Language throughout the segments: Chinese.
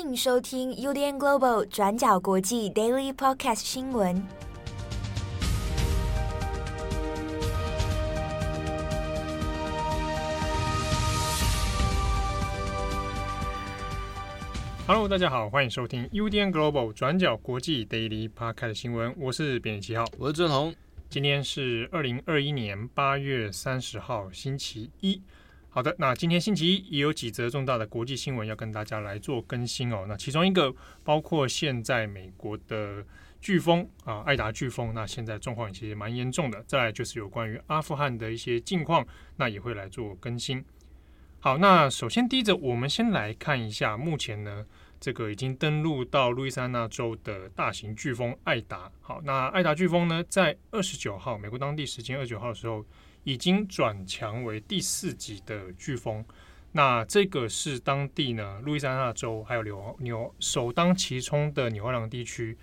迎收听 UDN Global 转角国际 Daily Podcast 新闻。Hello，大家好，欢迎收听 UDN Global 转角国际 Daily Podcast 新闻。我是编辑七号，我是郑红。今天是二零二一年八月三十号，星期一。好的，那今天星期一也有几则重大的国际新闻要跟大家来做更新哦。那其中一个包括现在美国的飓风啊，爱达飓风，那现在状况其实蛮严重的。再来就是有关于阿富汗的一些近况，那也会来做更新。好，那首先第一则，我们先来看一下目前呢这个已经登陆到路易斯安那州的大型飓风艾达。好，那艾达飓风呢，在二十九号美国当地时间二十九号的时候。已经转强为第四级的飓风，那这个是当地呢，路易斯安那州还有纽纽首当其冲的纽奥良地区。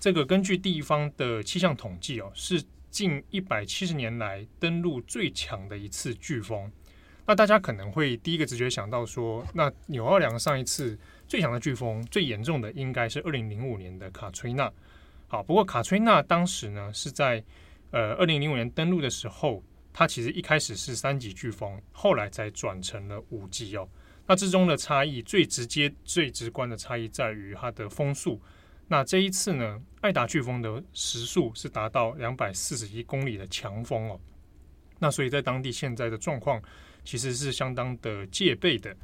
这个根据地方的气象统计哦，是近一百七十年来登陆最强的一次飓风。那大家可能会第一个直觉想到说，那纽奥良上一次最强的飓风最严重的应该是二零零五年的卡崔娜。好，不过卡崔娜当时呢是在呃二零零五年登陆的时候。它其实一开始是三级飓风，后来才转成了五级哦。那之中的差异最直接、最直观的差异在于它的风速。那这一次呢，爱达飓风的时速是达到两百四十一公里的强风哦。那所以在当地现在的状况其实是相当的戒备的。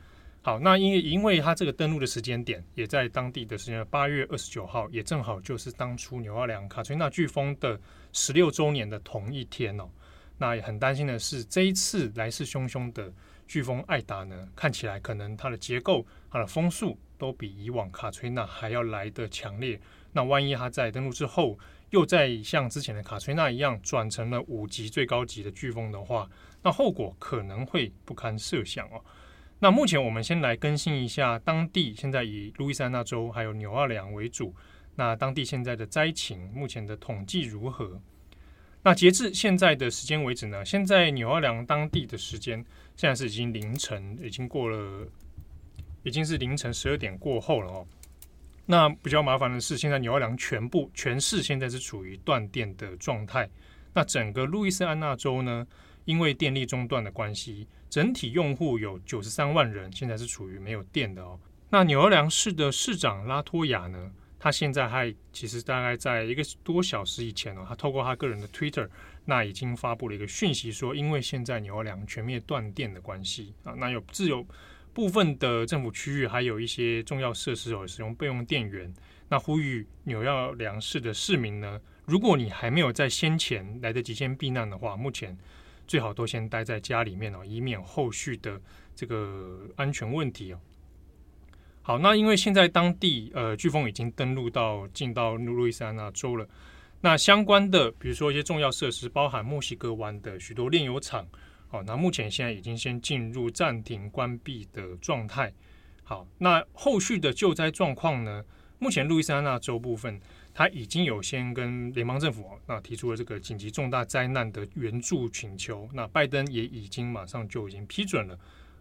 好，那因为因为它这个登陆的时间点也在当地的时间八月二十九号，也正好就是当初纽奥良卡崔娜飓风的十六周年的同一天哦。那也很担心的是，这一次来势汹汹的飓风艾达呢，看起来可能它的结构、它的风速都比以往卡崔娜还要来得强烈。那万一它在登陆之后，又再像之前的卡崔娜一样转成了五级最高级的飓风的话，那后果可能会不堪设想哦。那目前我们先来更新一下当地现在以路易斯安那州还有纽奥良为主，那当地现在的灾情目前的统计如何？那截至现在的时间为止呢，现在纽奥良当地的时间现在是已经凌晨，已经过了，已经是凌晨十二点过后了哦。那比较麻烦的是，现在纽奥良全部全市现在是处于断电的状态。那整个路易斯安那州呢，因为电力中断的关系，整体用户有九十三万人现在是处于没有电的哦。那纽奥良市的市长拉托亚呢，他现在还其实大概在一个多小时以前哦，他透过他个人的 Twitter，那已经发布了一个讯息说，因为现在纽奥良全面断电的关系啊，那有自有部分的政府区域还有一些重要设施有使用备用电源，那呼吁纽奥良市的市民呢，如果你还没有在先前来得及先避难的话，目前最好都先待在家里面哦，以免后续的这个安全问题哦。好，那因为现在当地呃飓风已经登陆到进到路易斯安那州了，那相关的比如说一些重要设施，包含墨西哥湾的许多炼油厂，好，那目前现在已经先进入暂停关闭的状态。好，那后续的救灾状况呢？目前路易斯安那州部分，他已经有先跟联邦政府那提出了这个紧急重大灾难的援助请求，那拜登也已经马上就已经批准了。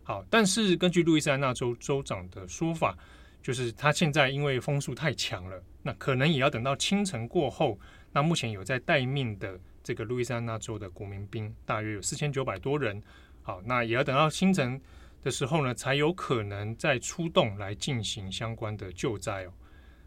好，但是根据路易斯安那州州长的说法，就是他现在因为风速太强了，那可能也要等到清晨过后。那目前有在待命的这个路易斯安那州的国民兵，大约有四千九百多人。好，那也要等到清晨的时候呢，才有可能再出动来进行相关的救灾哦。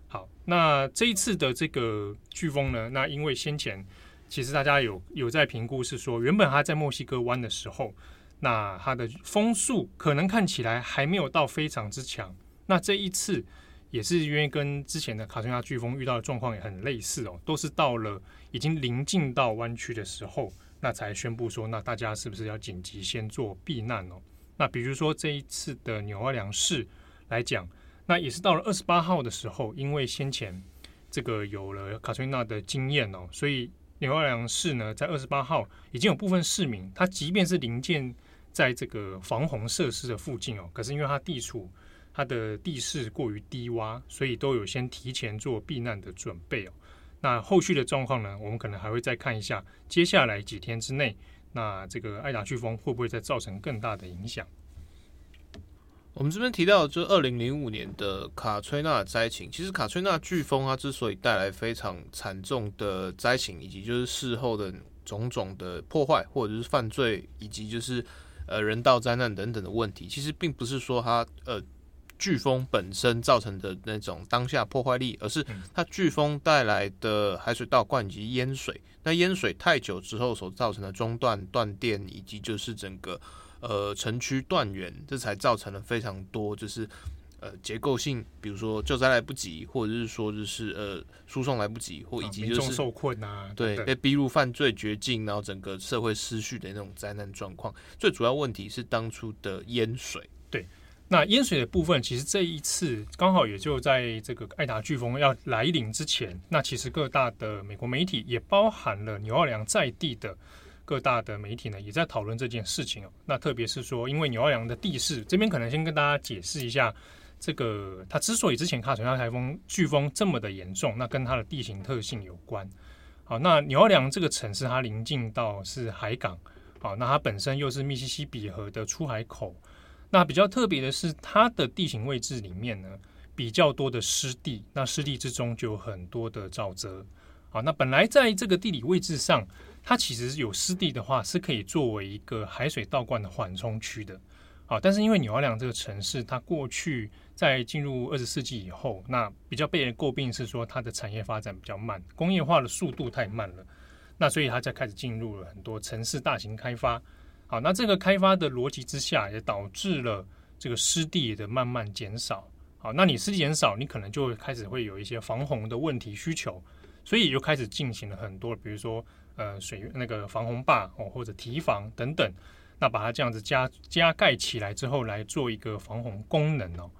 好，那这一次的这个飓风呢，那因为先前其实大家有有在评估，是说原本他在墨西哥湾的时候。那它的风速可能看起来还没有到非常之强，那这一次也是因为跟之前的卡崔娜飓风遇到的状况也很类似哦，都是到了已经临近到湾区的时候，那才宣布说，那大家是不是要紧急先做避难哦？那比如说这一次的纽奥良市来讲，那也是到了二十八号的时候，因为先前这个有了卡崔娜的经验哦，所以纽奥良市呢在二十八号已经有部分市民，他即便是临近。在这个防洪设施的附近哦，可是因为它地处它的地势过于低洼，所以都有先提前做避难的准备哦。那后续的状况呢，我们可能还会再看一下，接下来几天之内，那这个爱达飓风会不会再造成更大的影响？我们这边提到，就二零零五年的卡崔娜灾情，其实卡崔娜飓风它之所以带来非常惨重的灾情，以及就是事后的种种的破坏，或者是犯罪，以及就是呃人道灾难等等的问题，其实并不是说它呃飓风本身造成的那种当下破坏力，而是它飓风带来的海水倒灌以及淹水，那淹水太久之后所造成的中断、断电，以及就是整个。呃，城区断源，这才造成了非常多，就是呃结构性，比如说救灾来不及，或者是说就是呃输送来不及，或以及就是受困啊，对，被逼入犯罪绝境，然后整个社会失序的那种灾难状况。最主要问题是当初的淹水。对，那淹水的部分，其实这一次刚好也就在这个艾达飓风要来临之前，那其实各大的美国媒体也包含了纽奥良在地的。各大的媒体呢也在讨论这件事情哦。那特别是说，因为纽奥良的地势，这边可能先跟大家解释一下，这个它之所以之前卡崔娜台风飓风这么的严重，那跟它的地形特性有关。好，那纽奥良这个城市它临近到是海港，好，那它本身又是密西西比河的出海口。那比较特别的是，它的地形位置里面呢比较多的湿地，那湿地之中就有很多的沼泽。好，那本来在这个地理位置上。它其实有湿地的话，是可以作为一个海水倒灌的缓冲区的，啊，但是因为纽奥良这个城市，它过去在进入二十世纪以后，那比较被人诟病是说它的产业发展比较慢，工业化的速度太慢了，那所以它才开始进入了很多城市大型开发，好，那这个开发的逻辑之下，也导致了这个湿地的慢慢减少，好，那你湿地减少，你可能就会开始会有一些防洪的问题需求，所以就开始进行了很多，比如说。呃，水那个防洪坝哦，或者堤防等等，那把它这样子加加盖起来之后，来做一个防洪功能哦。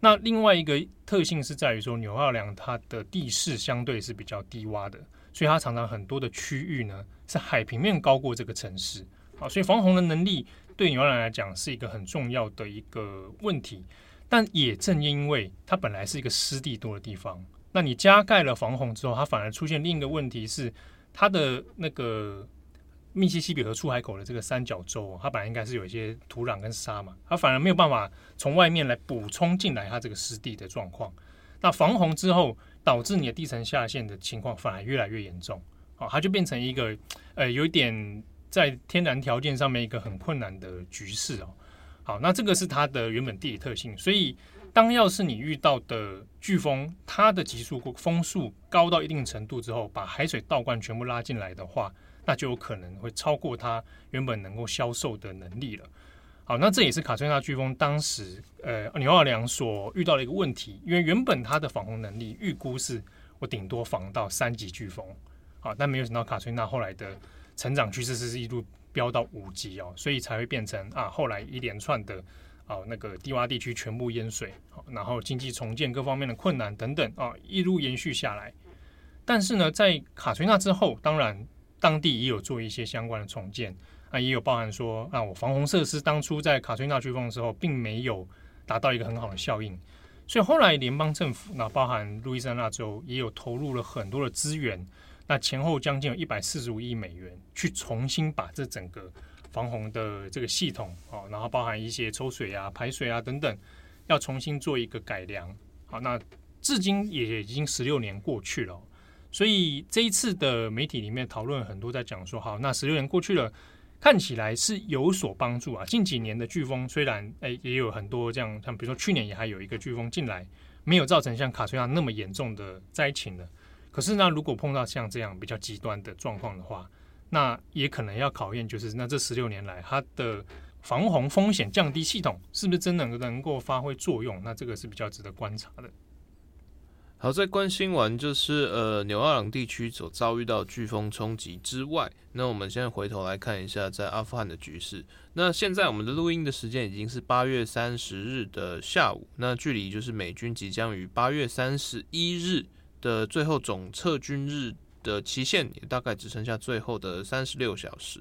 那另外一个特性是在于说，纽奥良它的地势相对是比较低洼的，所以它常常很多的区域呢是海平面高过这个城市啊，所以防洪的能力对纽奥良来讲是一个很重要的一个问题。但也正因为它本来是一个湿地多的地方，那你加盖了防洪之后，它反而出现另一个问题是。它的那个密西西比河出海口的这个三角洲，它本来应该是有一些土壤跟沙嘛，它反而没有办法从外面来补充进来它这个湿地的状况。那防洪之后，导致你的地层下陷的情况反而越来越严重，啊，它就变成一个呃有一点在天然条件上面一个很困难的局势哦。好，那这个是它的原本地理特性，所以。当要是你遇到的飓风，它的级数风速高到一定程度之后，把海水倒灌全部拉进来的话，那就有可能会超过它原本能够销售的能力了。好，那这也是卡崔娜飓风当时呃纽奥良所遇到的一个问题，因为原本它的防洪能力预估是我顶多防到三级飓风，好，但没有想到卡崔娜后来的成长趋势是一路飙到五级哦，所以才会变成啊后来一连串的。好，那个低洼地区全部淹水，好，然后经济重建各方面的困难等等啊，一路延续下来。但是呢，在卡崔娜之后，当然当地也有做一些相关的重建啊，也有包含说啊，我防洪设施当初在卡崔娜飓风的时候，并没有达到一个很好的效应，所以后来联邦政府，那包含路易斯安那州，也有投入了很多的资源，那前后将近有一百四十五亿美元，去重新把这整个。防洪的这个系统，啊，然后包含一些抽水啊、排水啊等等，要重新做一个改良。好，那至今也已经十六年过去了，所以这一次的媒体里面讨论很多，在讲说，好，那十六年过去了，看起来是有所帮助啊。近几年的飓风虽然诶也有很多这样，像比如说去年也还有一个飓风进来，没有造成像卡崔亚那么严重的灾情的。可是呢，如果碰到像这样比较极端的状况的话，那也可能要考验，就是那这十六年来，它的防洪风险降低系统是不是真的能够发挥作用？那这个是比较值得观察的。好，在关心完就是呃纽奥良地区所遭遇到飓风冲击之外，那我们现在回头来看一下在阿富汗的局势。那现在我们的录音的时间已经是八月三十日的下午，那距离就是美军即将于八月三十一日的最后总撤军日。的期限也大概只剩下最后的三十六小时。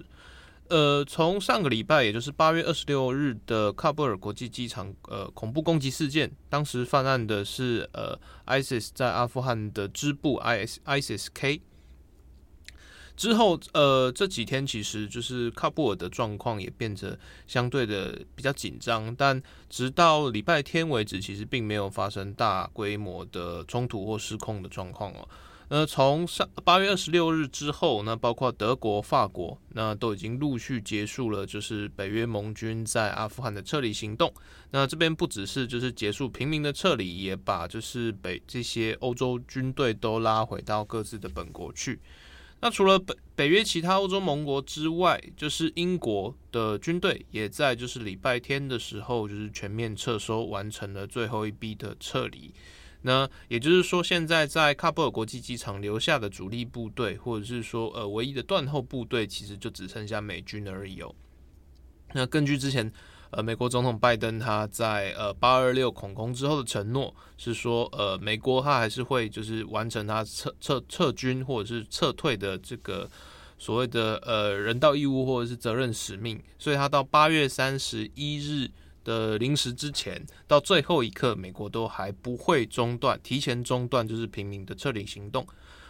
呃，从上个礼拜，也就是八月二十六日的喀布尔国际机场呃恐怖攻击事件，当时犯案的是呃 ISIS 在阿富汗的支部 IS ISIS K。之后，呃，这几天其实就是喀布尔的状况也变得相对的比较紧张，但直到礼拜天为止，其实并没有发生大规模的冲突或失控的状况哦。那从上八月二十六日之后，那包括德国、法国，那都已经陆续结束了，就是北约盟军在阿富汗的撤离行动。那这边不只是就是结束平民的撤离，也把就是北这些欧洲军队都拉回到各自的本国去。那除了北北约其他欧洲盟国之外，就是英国的军队也在就是礼拜天的时候，就是全面撤收，完成了最后一批的撤离。那也就是说，现在在喀布尔国际机场留下的主力部队，或者是说呃唯一的断后部队，其实就只剩下美军而已哦。那根据之前。呃，美国总统拜登他在呃八二六恐攻之后的承诺是说，呃，美国他还是会就是完成他撤撤撤军或者是撤退的这个所谓的呃人道义务或者是责任使命，所以他到八月三十一日的临时之前，到最后一刻，美国都还不会中断，提前中断就是平民的撤离行动。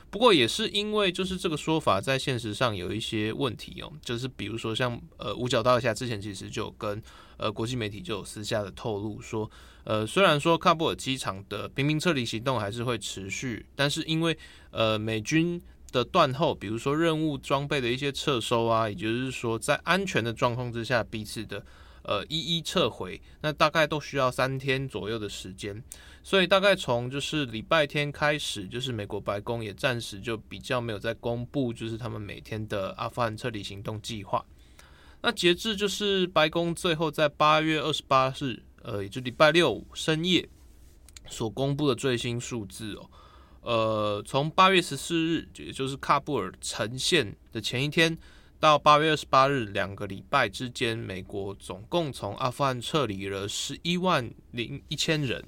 不过也是因为就是这个说法在现实上有一些问题哦，就是比如说像呃五角大厦之前其实就跟呃国际媒体就有私下的透露说，呃虽然说喀布尔机场的平民撤离行动还是会持续，但是因为呃美军的断后，比如说任务装备的一些撤收啊，也就是说在安全的状况之下彼此的呃一一撤回，那大概都需要三天左右的时间。所以大概从就是礼拜天开始，就是美国白宫也暂时就比较没有在公布，就是他们每天的阿富汗撤离行动计划。那截至就是白宫最后在八月二十八日，呃，也就礼拜六深夜所公布的最新数字哦，呃，从八月十四日，也就是喀布尔呈现的前一天，到八月二十八日两个礼拜之间，美国总共从阿富汗撤离了十一万零一千人。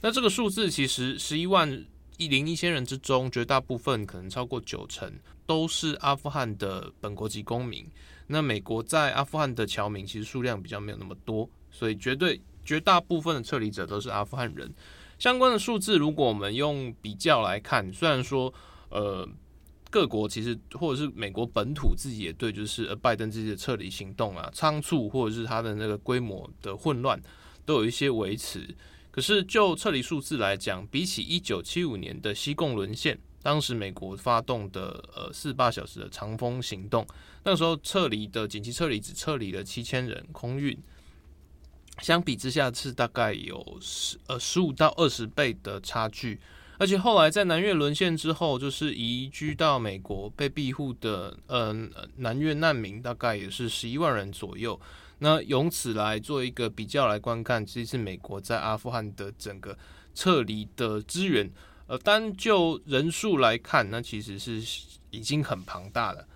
那这个数字其实十一万一零一千人之中，绝大部分可能超过九成都是阿富汗的本国籍公民。那美国在阿富汗的侨民其实数量比较没有那么多，所以绝对绝大部分的撤离者都是阿富汗人。相关的数字，如果我们用比较来看，虽然说呃各国其实或者是美国本土自己也对，就是呃拜登自己的撤离行动啊仓促，或者是他的那个规模的混乱，都有一些维持。可是，就撤离数字来讲，比起一九七五年的西贡沦陷，当时美国发动的呃四十八小时的长风行动，那时候撤离的紧急撤离只撤离了七千人空运，相比之下是大概有十呃十五到二十倍的差距。而且后来在南越沦陷之后，就是移居到美国被庇护的呃南越难民，大概也是十一万人左右。那由此来做一个比较来观看，其实美国在阿富汗的整个撤离的资源，呃，单就人数来看，那其实是已经很庞大了。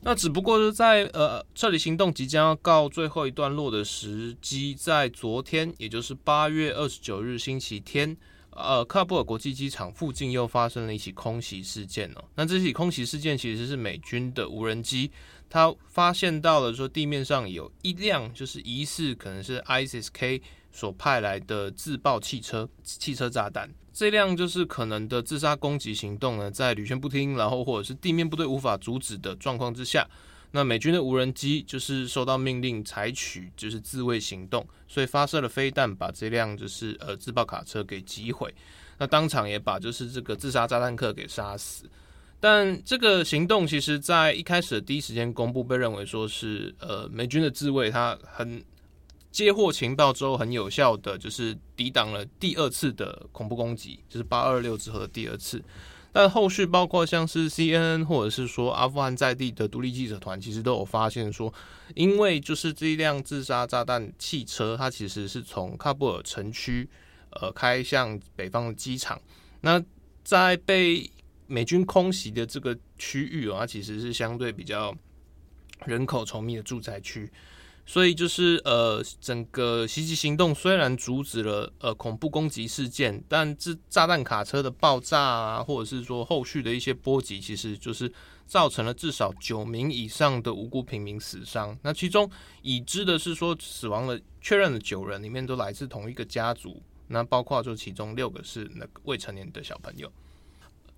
那只不过是在呃撤离行动即将要告最后一段落的时机，在昨天，也就是八月二十九日星期天，呃，喀布尔国际机场附近又发生了一起空袭事件哦。那这起空袭事件其实是美军的无人机。他发现到了说地面上有一辆就是疑似可能是 ISIS-K 所派来的自爆汽车汽车炸弹，这辆就是可能的自杀攻击行动呢，在屡劝不听，然后或者是地面部队无法阻止的状况之下，那美军的无人机就是收到命令采取就是自卫行动，所以发射了飞弹，把这辆就是呃自爆卡车给击毁，那当场也把就是这个自杀炸弹客给杀死。但这个行动其实，在一开始的第一时间公布，被认为说是呃美军的自卫，他很接获情报之后很有效的，就是抵挡了第二次的恐怖攻击，就是八二六之后的第二次。但后续包括像是 CNN 或者是说阿富汗在地的独立记者团，其实都有发现说，因为就是这一辆自杀炸弹汽车，它其实是从喀布尔城区呃开向北方的机场，那在被美军空袭的这个区域啊，它其实是相对比较人口稠密的住宅区，所以就是呃，整个袭击行动虽然阻止了呃恐怖攻击事件，但这炸弹卡车的爆炸啊，或者是说后续的一些波及，其实就是造成了至少九名以上的无辜平民死伤。那其中已知的是说死亡了确认的九人里面都来自同一个家族，那包括就其中六个是那个未成年的小朋友。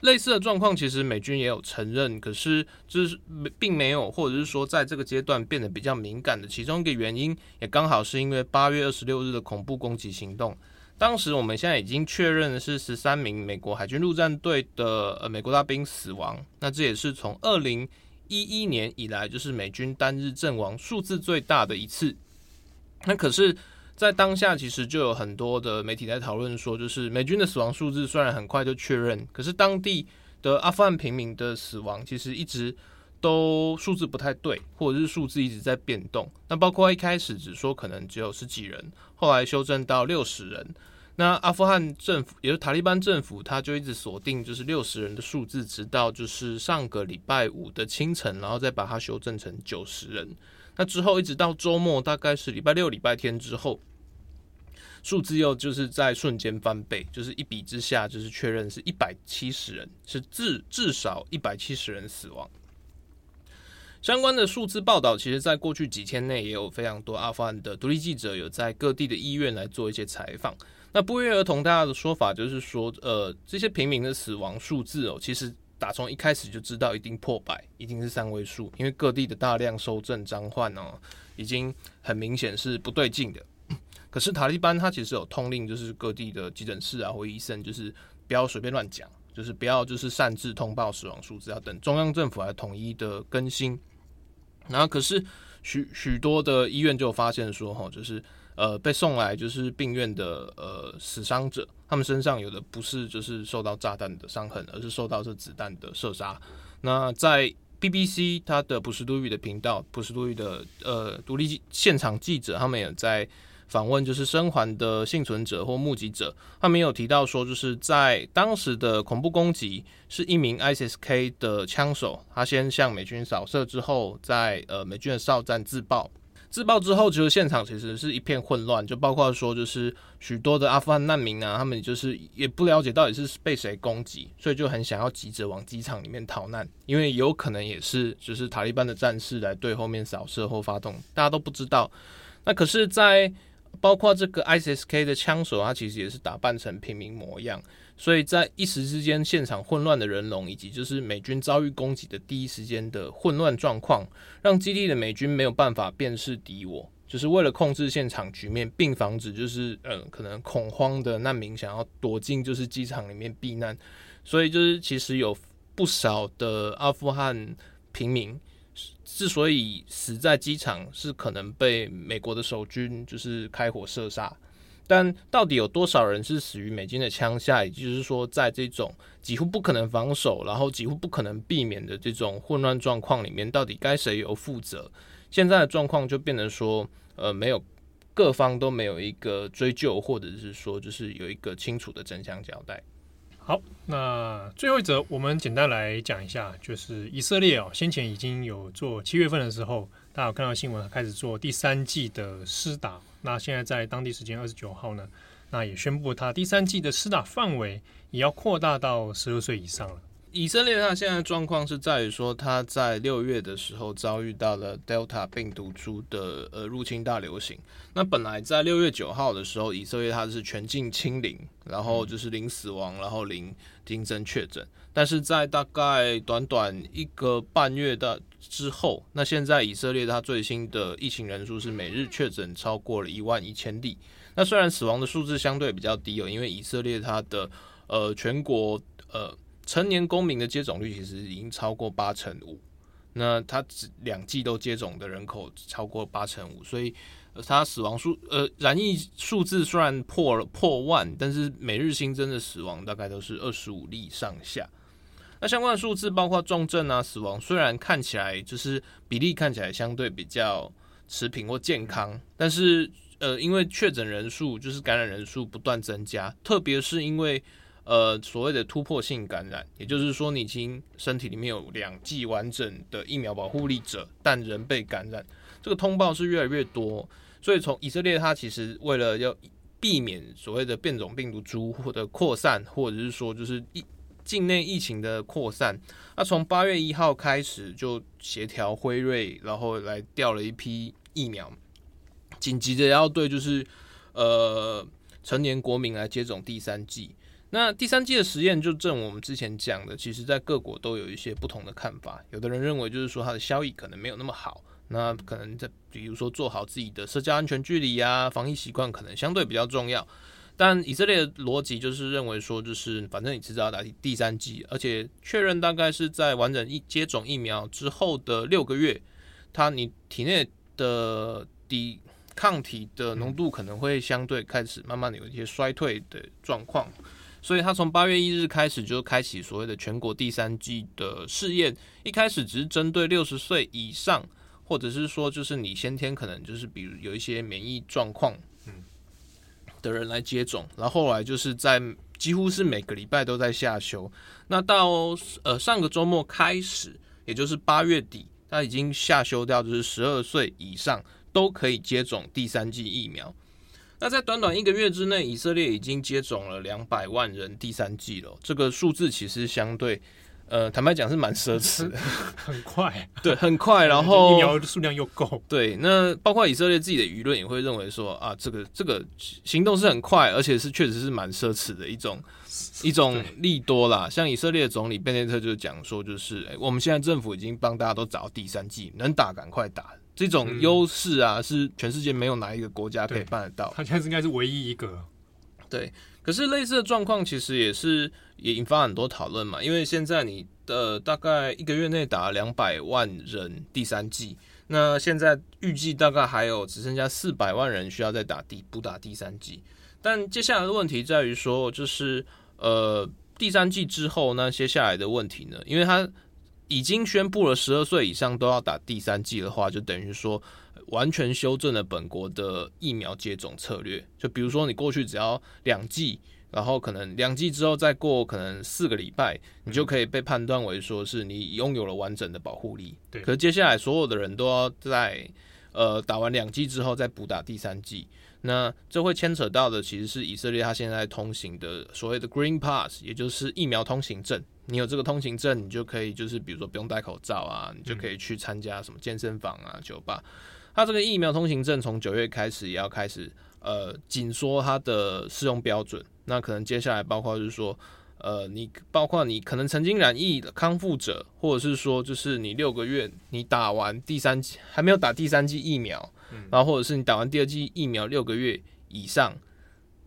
类似的状况，其实美军也有承认，可是就是并没有，或者是说在这个阶段变得比较敏感的其中一个原因，也刚好是因为八月二十六日的恐怖攻击行动。当时我们现在已经确认的是十三名美国海军陆战队的呃美国大兵死亡，那这也是从二零一一年以来就是美军单日阵亡数字最大的一次。那可是。在当下，其实就有很多的媒体在讨论说，就是美军的死亡数字虽然很快就确认，可是当地的阿富汗平民的死亡其实一直都数字不太对，或者是数字一直在变动。那包括一开始只说可能只有十几人，后来修正到六十人。那阿富汗政府，也就是塔利班政府，他就一直锁定就是六十人的数字，直到就是上个礼拜五的清晨，然后再把它修正成九十人。那之后一直到周末，大概是礼拜六、礼拜天之后，数字又就是在瞬间翻倍，就是一比之下，就是确认是一百七十人，是至至少一百七十人死亡。相关的数字报道，其实在过去几天内也有非常多阿富汗的独立记者有在各地的医院来做一些采访。那不约而同，大家的说法就是说，呃，这些平民的死亡数字哦，其实。打从一开始就知道一定破百，一定是三位数，因为各地的大量收证张换哦，已经很明显是不对劲的。可是塔利班他其实有通令，就是各地的急诊室啊或医生，就是不要随便乱讲，就是不要就是擅自通报死亡数字，要等中央政府来统一的更新。然后可是许许多的医院就发现说，哈，就是。呃，被送来就是病院的呃死伤者，他们身上有的不是就是受到炸弹的伤痕，而是受到这子弹的射杀。那在 BBC 它的普什图语的频道，普什图语的呃独立现场记者，他们也在访问就是生还的幸存者或目击者，他们有提到说，就是在当时的恐怖攻击，是一名 ISK 的枪手，他先向美军扫射之后，在呃美军的哨站自爆。自爆之后，其实现场其实是一片混乱，就包括说，就是许多的阿富汗难民啊，他们就是也不了解到底是被谁攻击，所以就很想要急着往机场里面逃难，因为有可能也是就是塔利班的战士来对后面扫射或发动，大家都不知道。那可是，在包括这个 ISK 的枪手，他其实也是打扮成平民模样。所以在一时之间，现场混乱的人龙，以及就是美军遭遇攻击的第一时间的混乱状况，让基地的美军没有办法辨识敌我。就是为了控制现场局面，并防止就是呃可能恐慌的难民想要躲进就是机场里面避难，所以就是其实有不少的阿富汗平民之所以死在机场，是可能被美国的守军就是开火射杀。但到底有多少人是死于美军的枪下？也就是说，在这种几乎不可能防守，然后几乎不可能避免的这种混乱状况里面，到底该谁有负责？现在的状况就变成说，呃，没有各方都没有一个追究，或者是说，就是有一个清楚的真相交代。好，那最后一则，我们简单来讲一下，就是以色列哦，先前已经有做七月份的时候，大家有看到新闻，开始做第三季的施打。那现在在当地时间二十九号呢，那也宣布他第三季的施打范围也要扩大到十二岁以上了。以色列它现在状况是在于说，它在六月的时候遭遇到了 Delta 病毒株的呃入侵大流行。那本来在六月九号的时候，以色列它是全境清零，然后就是零死亡，然后零新增确诊。但是在大概短短一个半月的之后，那现在以色列它最新的疫情人数是每日确诊超过了一万一千例。那虽然死亡的数字相对比较低哦，因为以色列它的呃全国呃。成年公民的接种率其实已经超过八成五，那他只两剂都接种的人口超过八成五，所以他死亡数呃染疫数字虽然破了破万，但是每日新增的死亡大概都是二十五例上下。那相关的数字包括重症啊死亡，虽然看起来就是比例看起来相对比较持平或健康，但是呃因为确诊人数就是感染人数不断增加，特别是因为。呃，所谓的突破性感染，也就是说，你已经身体里面有两剂完整的疫苗保护力者，但仍被感染，这个通报是越来越多。所以，从以色列，它其实为了要避免所谓的变种病毒株或者扩散，或者是说就是疫境内疫情的扩散，那从八月一号开始就协调辉瑞，然后来调了一批疫苗，紧急的要对就是呃成年国民来接种第三剂。那第三剂的实验就正我们之前讲的，其实在各国都有一些不同的看法。有的人认为就是说它的效益可能没有那么好，那可能在比如说做好自己的社交安全距离呀、防疫习惯可能相对比较重要。但以色列的逻辑就是认为说，就是反正你迟早要打第三剂，而且确认大概是在完整一接种疫苗之后的六个月，它你体内的抵抗体的浓度可能会相对开始慢慢的有一些衰退的状况。所以，他从八月一日开始就开启所谓的全国第三季的试验。一开始只是针对六十岁以上，或者是说，就是你先天可能就是比如有一些免疫状况的人来接种。然后后来就是在几乎是每个礼拜都在下修。那到呃上个周末开始，也就是八月底，他已经下修掉，就是十二岁以上都可以接种第三季疫苗。那在短短一个月之内，以色列已经接种了两百万人第三剂了。这个数字其实相对，呃，坦白讲是蛮奢侈的，很快，对，很快。然后疫苗的数量又够，对。那包括以色列自己的舆论也会认为说啊，这个这个行动是很快，而且是确实是蛮奢侈的一种 一种利多啦。像以色列总理贝内特就讲说，就是、欸、我们现在政府已经帮大家都找到第三剂，能打赶快打。这种优势啊，是全世界没有哪一个国家可以办得到。他现在应该是唯一一个。对，可是类似的状况其实也是也引发很多讨论嘛。因为现在你的大概一个月内打了两百万人第三季，那现在预计大概还有只剩下四百万人需要再打第补打第三季。但接下来的问题在于说，就是呃第三季之后那接下来的问题呢？因为它已经宣布了，十二岁以上都要打第三剂的话，就等于说完全修正了本国的疫苗接种策略。就比如说，你过去只要两剂，然后可能两剂之后再过可能四个礼拜，你就可以被判断为说是你拥有了完整的保护力。对。可是接下来所有的人都要在呃打完两剂之后再补打第三剂。那这会牵扯到的其实是以色列它现在通行的所谓的 Green Pass，也就是疫苗通行证。你有这个通行证，你就可以就是比如说不用戴口罩啊，你就可以去参加什么健身房啊、酒吧。它这个疫苗通行证从九月开始也要开始呃紧缩它的适用标准。那可能接下来包括就是说呃你包括你可能曾经染疫的康复者，或者是说就是你六个月你打完第三剂还没有打第三剂疫苗，然后或者是你打完第二剂疫苗六个月以上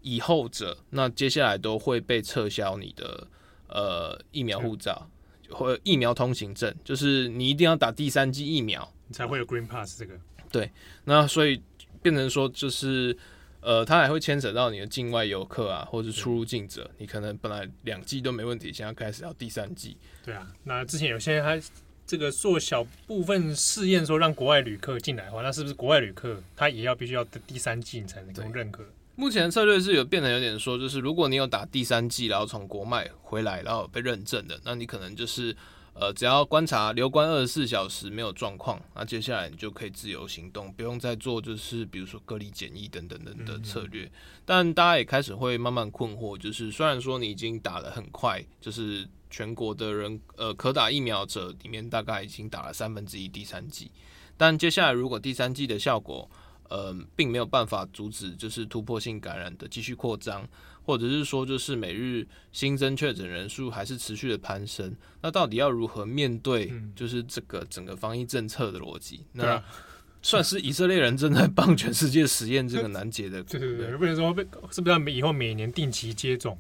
以后者，那接下来都会被撤销你的。呃，疫苗护照或疫苗通行证，就是你一定要打第三剂疫苗，你才会有 Green Pass 这个。对，那所以变成说，就是呃，它还会牵扯到你的境外游客啊，或者是出入境者，你可能本来两剂都没问题，现在开始要第三剂。对啊，那之前有些人还这个做小部分试验，说让国外旅客进来的话，那是不是国外旅客他也要必须要第三剂才能够认可？目前的策略是有变得有点说，就是如果你有打第三季，然后从国外回来，然后被认证的，那你可能就是呃，只要观察留观二十四小时没有状况，那接下来你就可以自由行动，不用再做就是比如说隔离检疫等等等的策略。但大家也开始会慢慢困惑，就是虽然说你已经打了很快，就是全国的人呃可打疫苗者里面大概已经打了三分之一第三剂，但接下来如果第三剂的效果，呃，并没有办法阻止就是突破性感染的继续扩张，或者是说就是每日新增确诊人数还是持续的攀升。那到底要如何面对就是这个整个防疫政策的逻辑？嗯、那 算是以色列人正在帮全世界实验这个难解的。对对对，不能说被是不是要以后每年定期接种，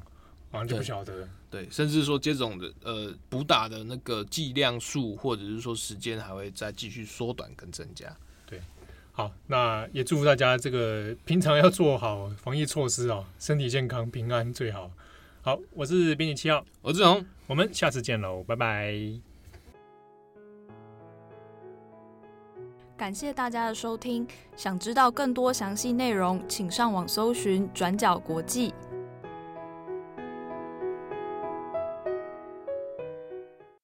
好像就不晓得。对，甚至说接种的呃补打的那个剂量数，或者是说时间还会再继续缩短跟增加。好，那也祝福大家这个平常要做好防疫措施哦，身体健康平安最好。好，我是编辑七号，我是志宏，我们下次见喽，拜拜。感谢大家的收听，想知道更多详细内容，请上网搜寻转角国际。